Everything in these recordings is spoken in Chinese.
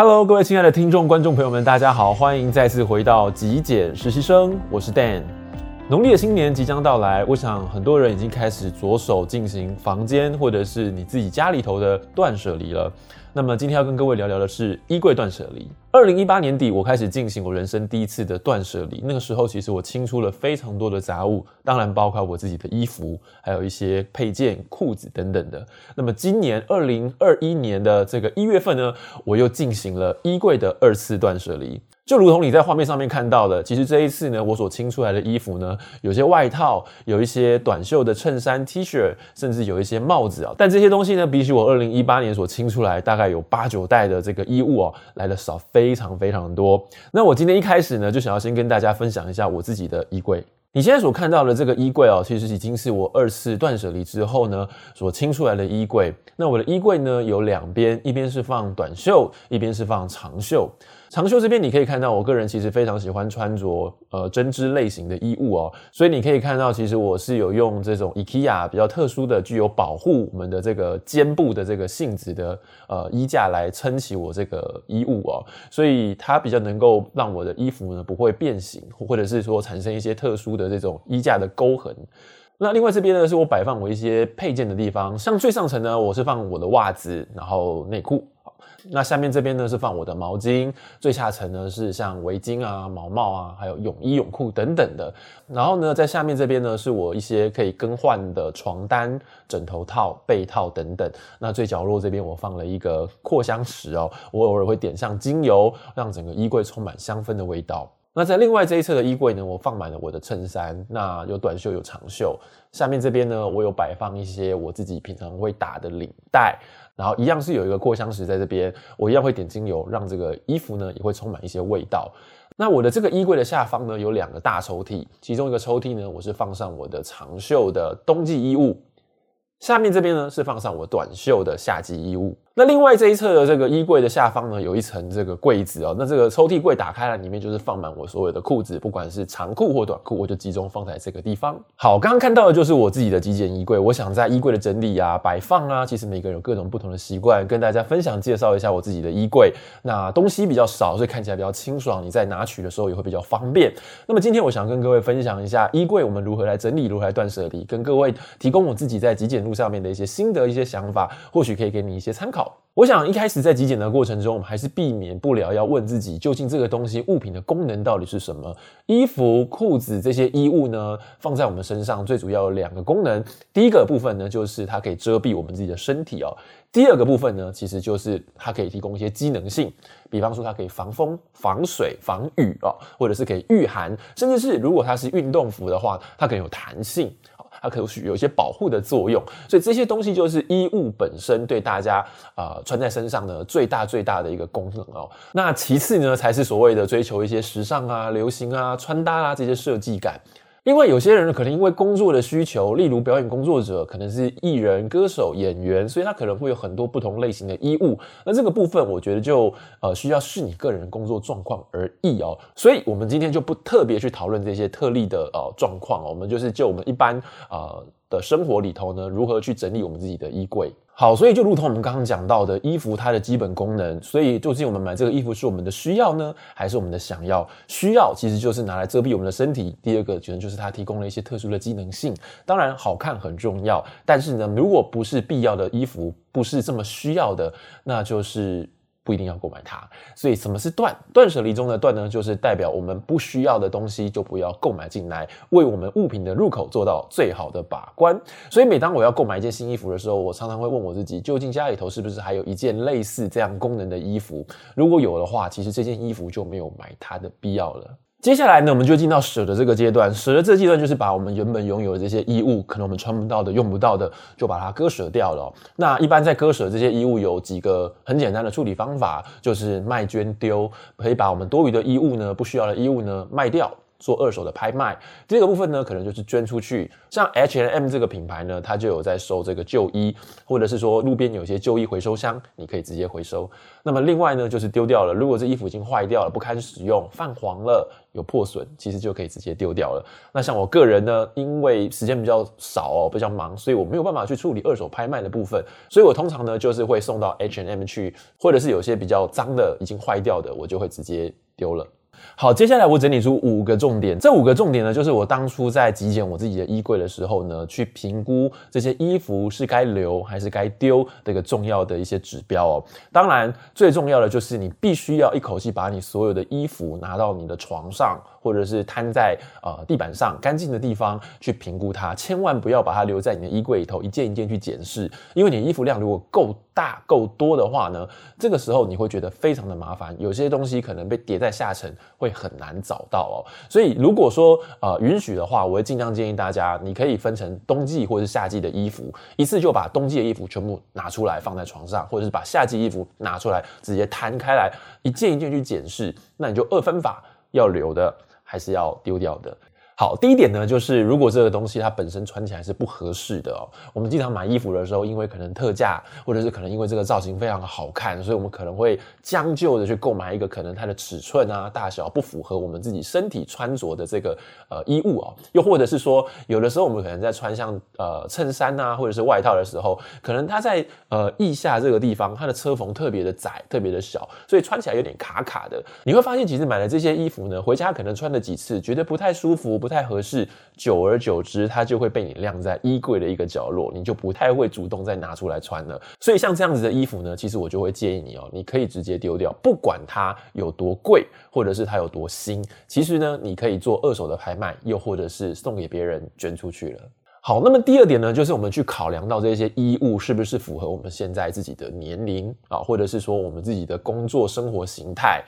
Hello，各位亲爱的听众、观众朋友们，大家好，欢迎再次回到极简实习生，我是 Dan。农历的新年即将到来，我想很多人已经开始着手进行房间或者是你自己家里头的断舍离了。那么今天要跟各位聊聊的是衣柜断舍离。二零一八年底，我开始进行我人生第一次的断舍离。那个时候，其实我清出了非常多的杂物，当然包括我自己的衣服，还有一些配件、裤子等等的。那么今年二零二一年的这个一月份呢，我又进行了衣柜的二次断舍离。就如同你在画面上面看到的，其实这一次呢，我所清出来的衣服呢，有些外套，有一些短袖的衬衫、T 恤，甚至有一些帽子啊。但这些东西呢，比起我二零一八年所清出来大概有八九袋的这个衣物哦，来的少非常非常多。那我今天一开始呢，就想要先跟大家分享一下我自己的衣柜。你现在所看到的这个衣柜哦，其实已经是我二次断舍离之后呢，所清出来的衣柜。那我的衣柜呢，有两边，一边是放短袖，一边是放长袖。长袖这边你可以看到，我个人其实非常喜欢穿着呃针织类型的衣物哦，所以你可以看到，其实我是有用这种 IKEA 比较特殊的、具有保护我们的这个肩部的这个性质的呃衣架来撑起我这个衣物哦，所以它比较能够让我的衣服呢不会变形，或者是说产生一些特殊的这种衣架的沟痕。那另外这边呢，是我摆放我一些配件的地方，像最上层呢，我是放我的袜子，然后内裤。那下面这边呢是放我的毛巾，最下层呢是像围巾啊、毛帽啊，还有泳衣、泳裤等等的。然后呢，在下面这边呢是我一些可以更换的床单、枕头套、被套等等。那最角落这边我放了一个扩香石哦，我偶尔会点上精油，让整个衣柜充满香氛的味道。那在另外这一侧的衣柜呢，我放满了我的衬衫，那有短袖有长袖。下面这边呢，我有摆放一些我自己平常会打的领带。然后一样是有一个扩香石在这边，我一样会点精油，让这个衣服呢也会充满一些味道。那我的这个衣柜的下方呢有两个大抽屉，其中一个抽屉呢我是放上我的长袖的冬季衣物。下面这边呢是放上我短袖的夏季衣物。那另外这一侧的这个衣柜的下方呢，有一层这个柜子哦。那这个抽屉柜打开了，里面就是放满我所有的裤子，不管是长裤或短裤，我就集中放在这个地方。好，刚刚看到的就是我自己的极简衣柜。我想在衣柜的整理啊、摆放啊，其实每个人有各种不同的习惯，跟大家分享介绍一下我自己的衣柜。那东西比较少，所以看起来比较清爽，你在拿取的时候也会比较方便。那么今天我想跟各位分享一下衣柜我们如何来整理，如何来断舍离，跟各位提供我自己在极简路上面的一些心得、一些想法，或许可以给你一些参考。我想一开始在极简的过程中，我们还是避免不了要问自己，究竟这个东西物品的功能到底是什么？衣服、裤子这些衣物呢，放在我们身上最主要有两个功能。第一个部分呢，就是它可以遮蔽我们自己的身体哦。第二个部分呢，其实就是它可以提供一些机能性，比方说它可以防风、防水、防雨哦，或者是可以御寒，甚至是如果它是运动服的话，它可以有弹性。它可能有一些保护的作用，所以这些东西就是衣物本身对大家啊、呃、穿在身上的最大最大的一个功能哦。那其次呢，才是所谓的追求一些时尚啊、流行啊、穿搭啊这些设计感。另外，有些人可能因为工作的需求，例如表演工作者，可能是艺人、歌手、演员，所以他可能会有很多不同类型的衣物。那这个部分，我觉得就呃需要视你个人工作状况而异哦。所以我们今天就不特别去讨论这些特例的呃状况，我们就是就我们一般呃的生活里头呢，如何去整理我们自己的衣柜。好，所以就如同我们刚刚讲到的，衣服它的基本功能，所以究竟我们买这个衣服是我们的需要呢，还是我们的想要？需要其实就是拿来遮蔽我们的身体。第二个，可能就是它提供了一些特殊的机能性。当然，好看很重要，但是呢，如果不是必要的衣服，不是这么需要的，那就是。不一定要购买它，所以什么是断？断舍离中的断呢，就是代表我们不需要的东西就不要购买进来，为我们物品的入口做到最好的把关。所以每当我要购买一件新衣服的时候，我常常会问我自己，究竟家里头是不是还有一件类似这样功能的衣服？如果有的话，其实这件衣服就没有买它的必要了。接下来呢，我们就进到舍的这个阶段。舍的这个阶段就是把我们原本拥有的这些衣物，可能我们穿不到的、用不到的，就把它割舍掉了。那一般在割舍这些衣物有几个很简单的处理方法，就是卖、捐、丢，可以把我们多余的衣物呢、不需要的衣物呢卖掉。做二手的拍卖。第二个部分呢，可能就是捐出去。像 H and M 这个品牌呢，它就有在收这个旧衣，或者是说路边有些旧衣回收箱，你可以直接回收。那么另外呢，就是丢掉了。如果这衣服已经坏掉了，不堪使用，泛黄了，有破损，其实就可以直接丢掉了。那像我个人呢，因为时间比较少哦，比较忙，所以我没有办法去处理二手拍卖的部分，所以我通常呢就是会送到 H&M 去，或者是有些比较脏的、已经坏掉的，我就会直接丢了。好，接下来我整理出五个重点。这五个重点呢，就是我当初在极简我自己的衣柜的时候呢，去评估这些衣服是该留还是该丢的一个重要的一些指标哦。当然，最重要的就是你必须要一口气把你所有的衣服拿到你的床上，或者是摊在呃地板上干净的地方去评估它。千万不要把它留在你的衣柜里头一件一件去检视，因为你衣服量如果够大够多的话呢，这个时候你会觉得非常的麻烦，有些东西可能被叠在下层。会很难找到哦，所以如果说呃允许的话，我会尽量建议大家，你可以分成冬季或者是夏季的衣服，一次就把冬季的衣服全部拿出来放在床上，或者是把夏季衣服拿出来直接摊开来，一件一件去检视，那你就二分法，要留的还是要丢掉的。好，第一点呢，就是如果这个东西它本身穿起来是不合适的哦，我们经常买衣服的时候，因为可能特价，或者是可能因为这个造型非常好看，所以我们可能会将就的去购买一个可能它的尺寸啊、大小不符合我们自己身体穿着的这个呃衣物哦，又或者是说，有的时候我们可能在穿像呃衬衫啊，或者是外套的时候，可能它在呃腋下这个地方，它的车缝特别的窄，特别的小，所以穿起来有点卡卡的。你会发现，其实买了这些衣服呢，回家可能穿了几次，觉得不太舒服。不不太合适，久而久之，它就会被你晾在衣柜的一个角落，你就不太会主动再拿出来穿了。所以像这样子的衣服呢，其实我就会建议你哦，你可以直接丢掉，不管它有多贵，或者是它有多新。其实呢，你可以做二手的拍卖，又或者是送给别人捐出去了。好，那么第二点呢，就是我们去考量到这些衣物是不是符合我们现在自己的年龄啊，或者是说我们自己的工作生活形态。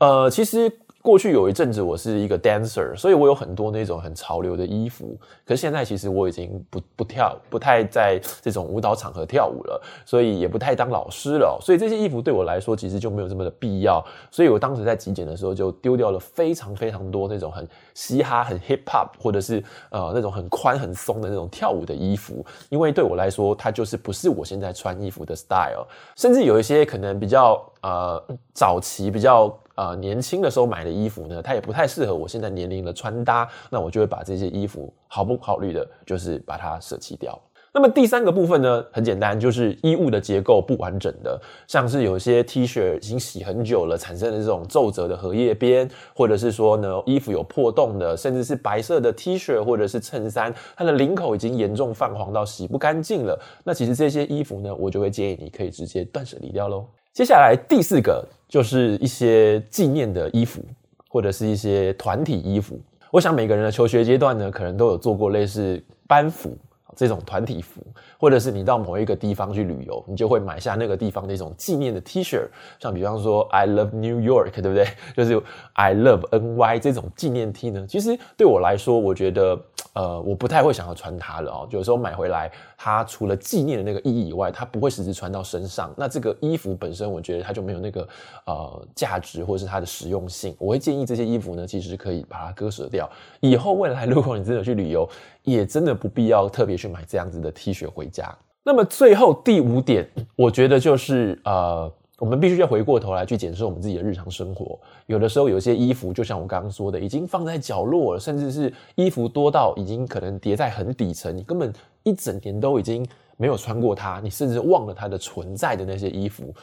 呃，其实。过去有一阵子我是一个 dancer，所以我有很多那种很潮流的衣服。可是现在其实我已经不不跳，不太在这种舞蹈场合跳舞了，所以也不太当老师了。所以这些衣服对我来说其实就没有这么的必要。所以我当时在极简的时候就丢掉了非常非常多那种很嘻哈、很 hip hop 或者是呃那种很宽很松的那种跳舞的衣服，因为对我来说它就是不是我现在穿衣服的 style。甚至有一些可能比较呃早期比较。呃，年轻的时候买的衣服呢，它也不太适合我现在年龄的穿搭，那我就会把这些衣服毫不考虑的，就是把它舍弃掉。那么第三个部分呢，很简单，就是衣物的结构不完整的，像是有些 T 恤已经洗很久了，产生的这种皱褶的荷叶边，或者是说呢，衣服有破洞的，甚至是白色的 T 恤或者是衬衫，它的领口已经严重泛黄到洗不干净了，那其实这些衣服呢，我就会建议你可以直接断舍离掉喽。接下来第四个就是一些纪念的衣服，或者是一些团体衣服。我想每个人的求学阶段呢，可能都有做过类似班服这种团体服，或者是你到某一个地方去旅游，你就会买下那个地方的一种纪念的 T 恤，像比方说 I love New York，对不对？就是 I love NY 这种纪念 T 呢，其实对我来说，我觉得。呃，我不太会想要穿它了哦。有时候买回来，它除了纪念的那个意义以外，它不会实质穿到身上。那这个衣服本身，我觉得它就没有那个呃价值，或者是它的实用性。我会建议这些衣服呢，其实可以把它割舍掉。以后未来如果你真的去旅游，也真的不必要特别去买这样子的 T 恤回家。那么最后第五点，我觉得就是呃。我们必须要回过头来去检视我们自己的日常生活。有的时候，有些衣服就像我刚刚说的，已经放在角落了，甚至是衣服多到已经可能叠在很底层，你根本一整年都已经没有穿过它，你甚至忘了它的存在的那些衣服。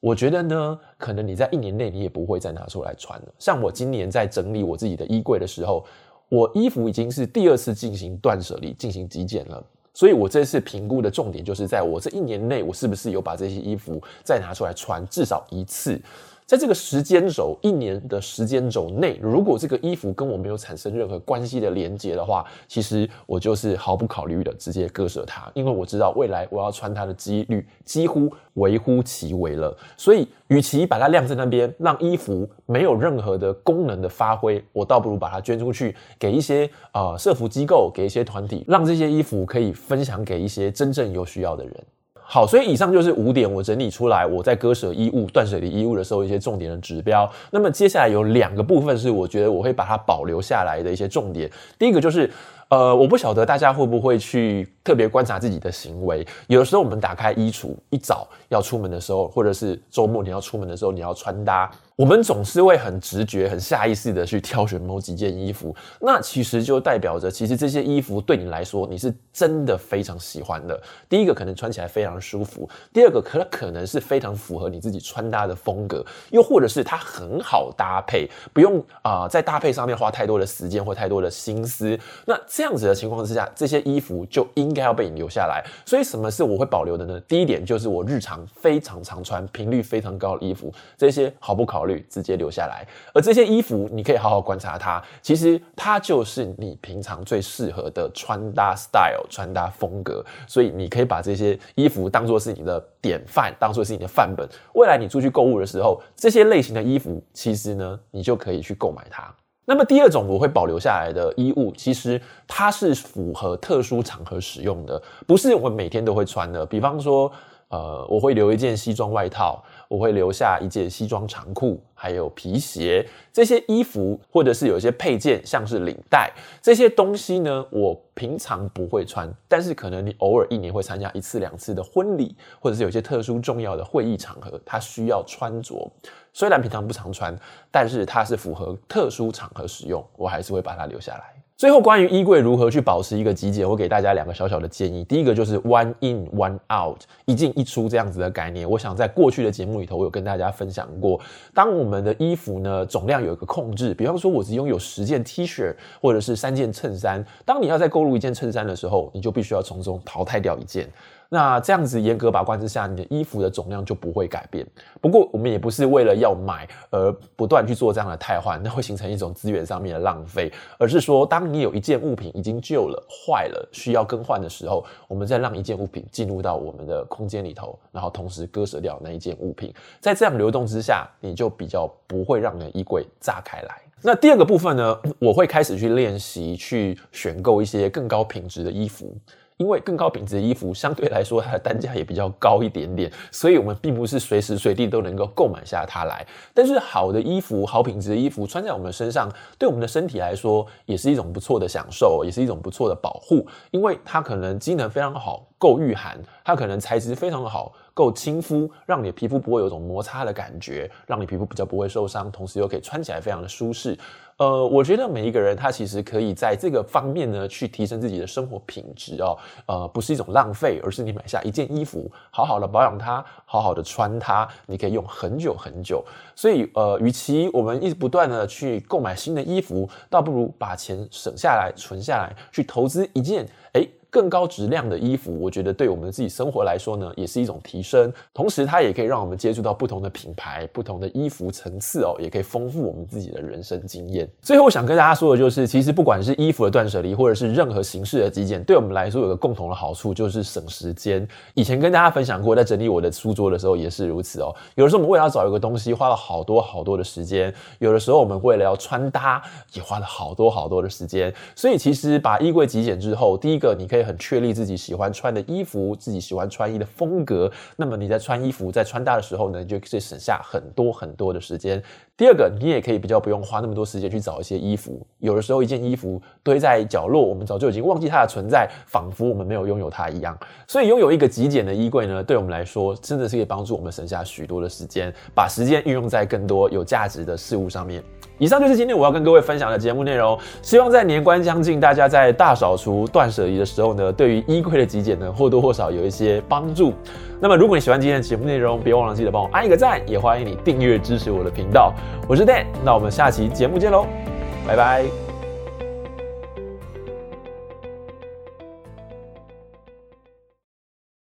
我觉得呢，可能你在一年内你也不会再拿出来穿了。像我今年在整理我自己的衣柜的时候，我衣服已经是第二次进行断舍离、进行极简了。所以，我这次评估的重点就是，在我这一年内，我是不是有把这些衣服再拿出来穿至少一次。在这个时间轴，一年的时间轴内，如果这个衣服跟我没有产生任何关系的连接的话，其实我就是毫不考虑的直接割舍它，因为我知道未来我要穿它的几率几乎微乎其微了。所以，与其把它晾在那边，让衣服没有任何的功能的发挥，我倒不如把它捐出去，给一些呃社服机构，给一些团体，让这些衣服可以分享给一些真正有需要的人。好，所以以上就是五点我整理出来我在割舍衣物、断舍离衣物的时候一些重点的指标。那么接下来有两个部分是我觉得我会把它保留下来的一些重点。第一个就是。呃，我不晓得大家会不会去特别观察自己的行为。有的时候，我们打开衣橱，一早要出门的时候，或者是周末你要出门的时候，你要穿搭。我们总是会很直觉、很下意识的去挑选某几件衣服，那其实就代表着，其实这些衣服对你来说，你是真的非常喜欢的。第一个可能穿起来非常舒服，第二个可可能是非常符合你自己穿搭的风格，又或者是它很好搭配，不用啊、在搭配上面花太多的时间或太多的心思。那这样子的情况之下，这些衣服就应该要被你留下来。所以什么是我会保留的呢？第一点就是我日常非常常穿、频率非常高的衣服，这些毫不考虑。直接留下来，而这些衣服你可以好好观察它，其实它就是你平常最适合的穿搭 style、穿搭风格，所以你可以把这些衣服当做是你的典范，当做是你的范本。未来你出去购物的时候，这些类型的衣服，其实呢，你就可以去购买它。那么第二种我会保留下来的衣物，其实它是符合特殊场合使用的，不是我每天都会穿的。比方说，呃，我会留一件西装外套。我会留下一件西装长裤，还有皮鞋，这些衣服或者是有一些配件，像是领带这些东西呢，我平常不会穿，但是可能你偶尔一年会参加一次两次的婚礼，或者是有些特殊重要的会议场合，它需要穿着。虽然平常不常穿，但是它是符合特殊场合使用，我还是会把它留下来。最后，关于衣柜如何去保持一个极简，我给大家两个小小的建议。第一个就是 one in one out，一进一出这样子的概念。我想在过去的节目里头，我有跟大家分享过，当我们的衣服呢总量有一个控制，比方说我只拥有十件 T 恤或者是三件衬衫，当你要再购入一件衬衫的时候，你就必须要从中淘汰掉一件。那这样子严格把关之下，你的衣服的总量就不会改变。不过我们也不是为了要买而不断去做这样的汰换，那会形成一种资源上面的浪费。而是说，当你有一件物品已经旧了、坏了，需要更换的时候，我们再让一件物品进入到我们的空间里头，然后同时割舍掉那一件物品。在这样流动之下，你就比较不会让你的衣柜炸开来。那第二个部分呢，我会开始去练习去选购一些更高品质的衣服。因为更高品质的衣服相对来说，它的单价也比较高一点点，所以我们并不是随时随地都能够购买下它来。但是好的衣服、好品质的衣服穿在我们身上，对我们的身体来说也是一种不错的享受，也是一种不错的保护。因为它可能机能非常好，够御寒；它可能材质非常的好，够亲肤，让你的皮肤不会有一种摩擦的感觉，让你皮肤比较不会受伤，同时又可以穿起来非常的舒适。呃，我觉得每一个人他其实可以在这个方面呢，去提升自己的生活品质哦。呃，不是一种浪费，而是你买下一件衣服，好好的保养它，好好的穿它，你可以用很久很久。所以，呃，与其我们一直不断的去购买新的衣服，倒不如把钱省下来，存下来，去投资一件，更高质量的衣服，我觉得对我们自己生活来说呢，也是一种提升。同时，它也可以让我们接触到不同的品牌、不同的衣服层次哦，也可以丰富我们自己的人生经验。最后，我想跟大家说的就是，其实不管是衣服的断舍离，或者是任何形式的极简，对我们来说有个共同的好处，就是省时间。以前跟大家分享过，在整理我的书桌的时候也是如此哦。有的时候我们为了要找一个东西，花了好多好多的时间；有的时候我们为了要穿搭，也花了好多好多的时间。所以，其实把衣柜极简之后，第一个你可以。也很确立自己喜欢穿的衣服，自己喜欢穿衣的风格。那么你在穿衣服、在穿搭的时候呢，就可以省下很多很多的时间。第二个，你也可以比较不用花那么多时间去找一些衣服。有的时候，一件衣服堆在角落，我们早就已经忘记它的存在，仿佛我们没有拥有它一样。所以，拥有一个极简的衣柜呢，对我们来说真的是可以帮助我们省下许多的时间，把时间运用在更多有价值的事物上面。以上就是今天我要跟各位分享的节目内容。希望在年关将近，大家在大扫除、断舍离的时候呢，对于衣柜的极简呢，或多或少有一些帮助。那么，如果你喜欢今天的节目内容，别忘了记得帮我按一个赞，也欢迎你订阅支持我的频道。我是 Dan，那我们下期节目见喽，拜拜。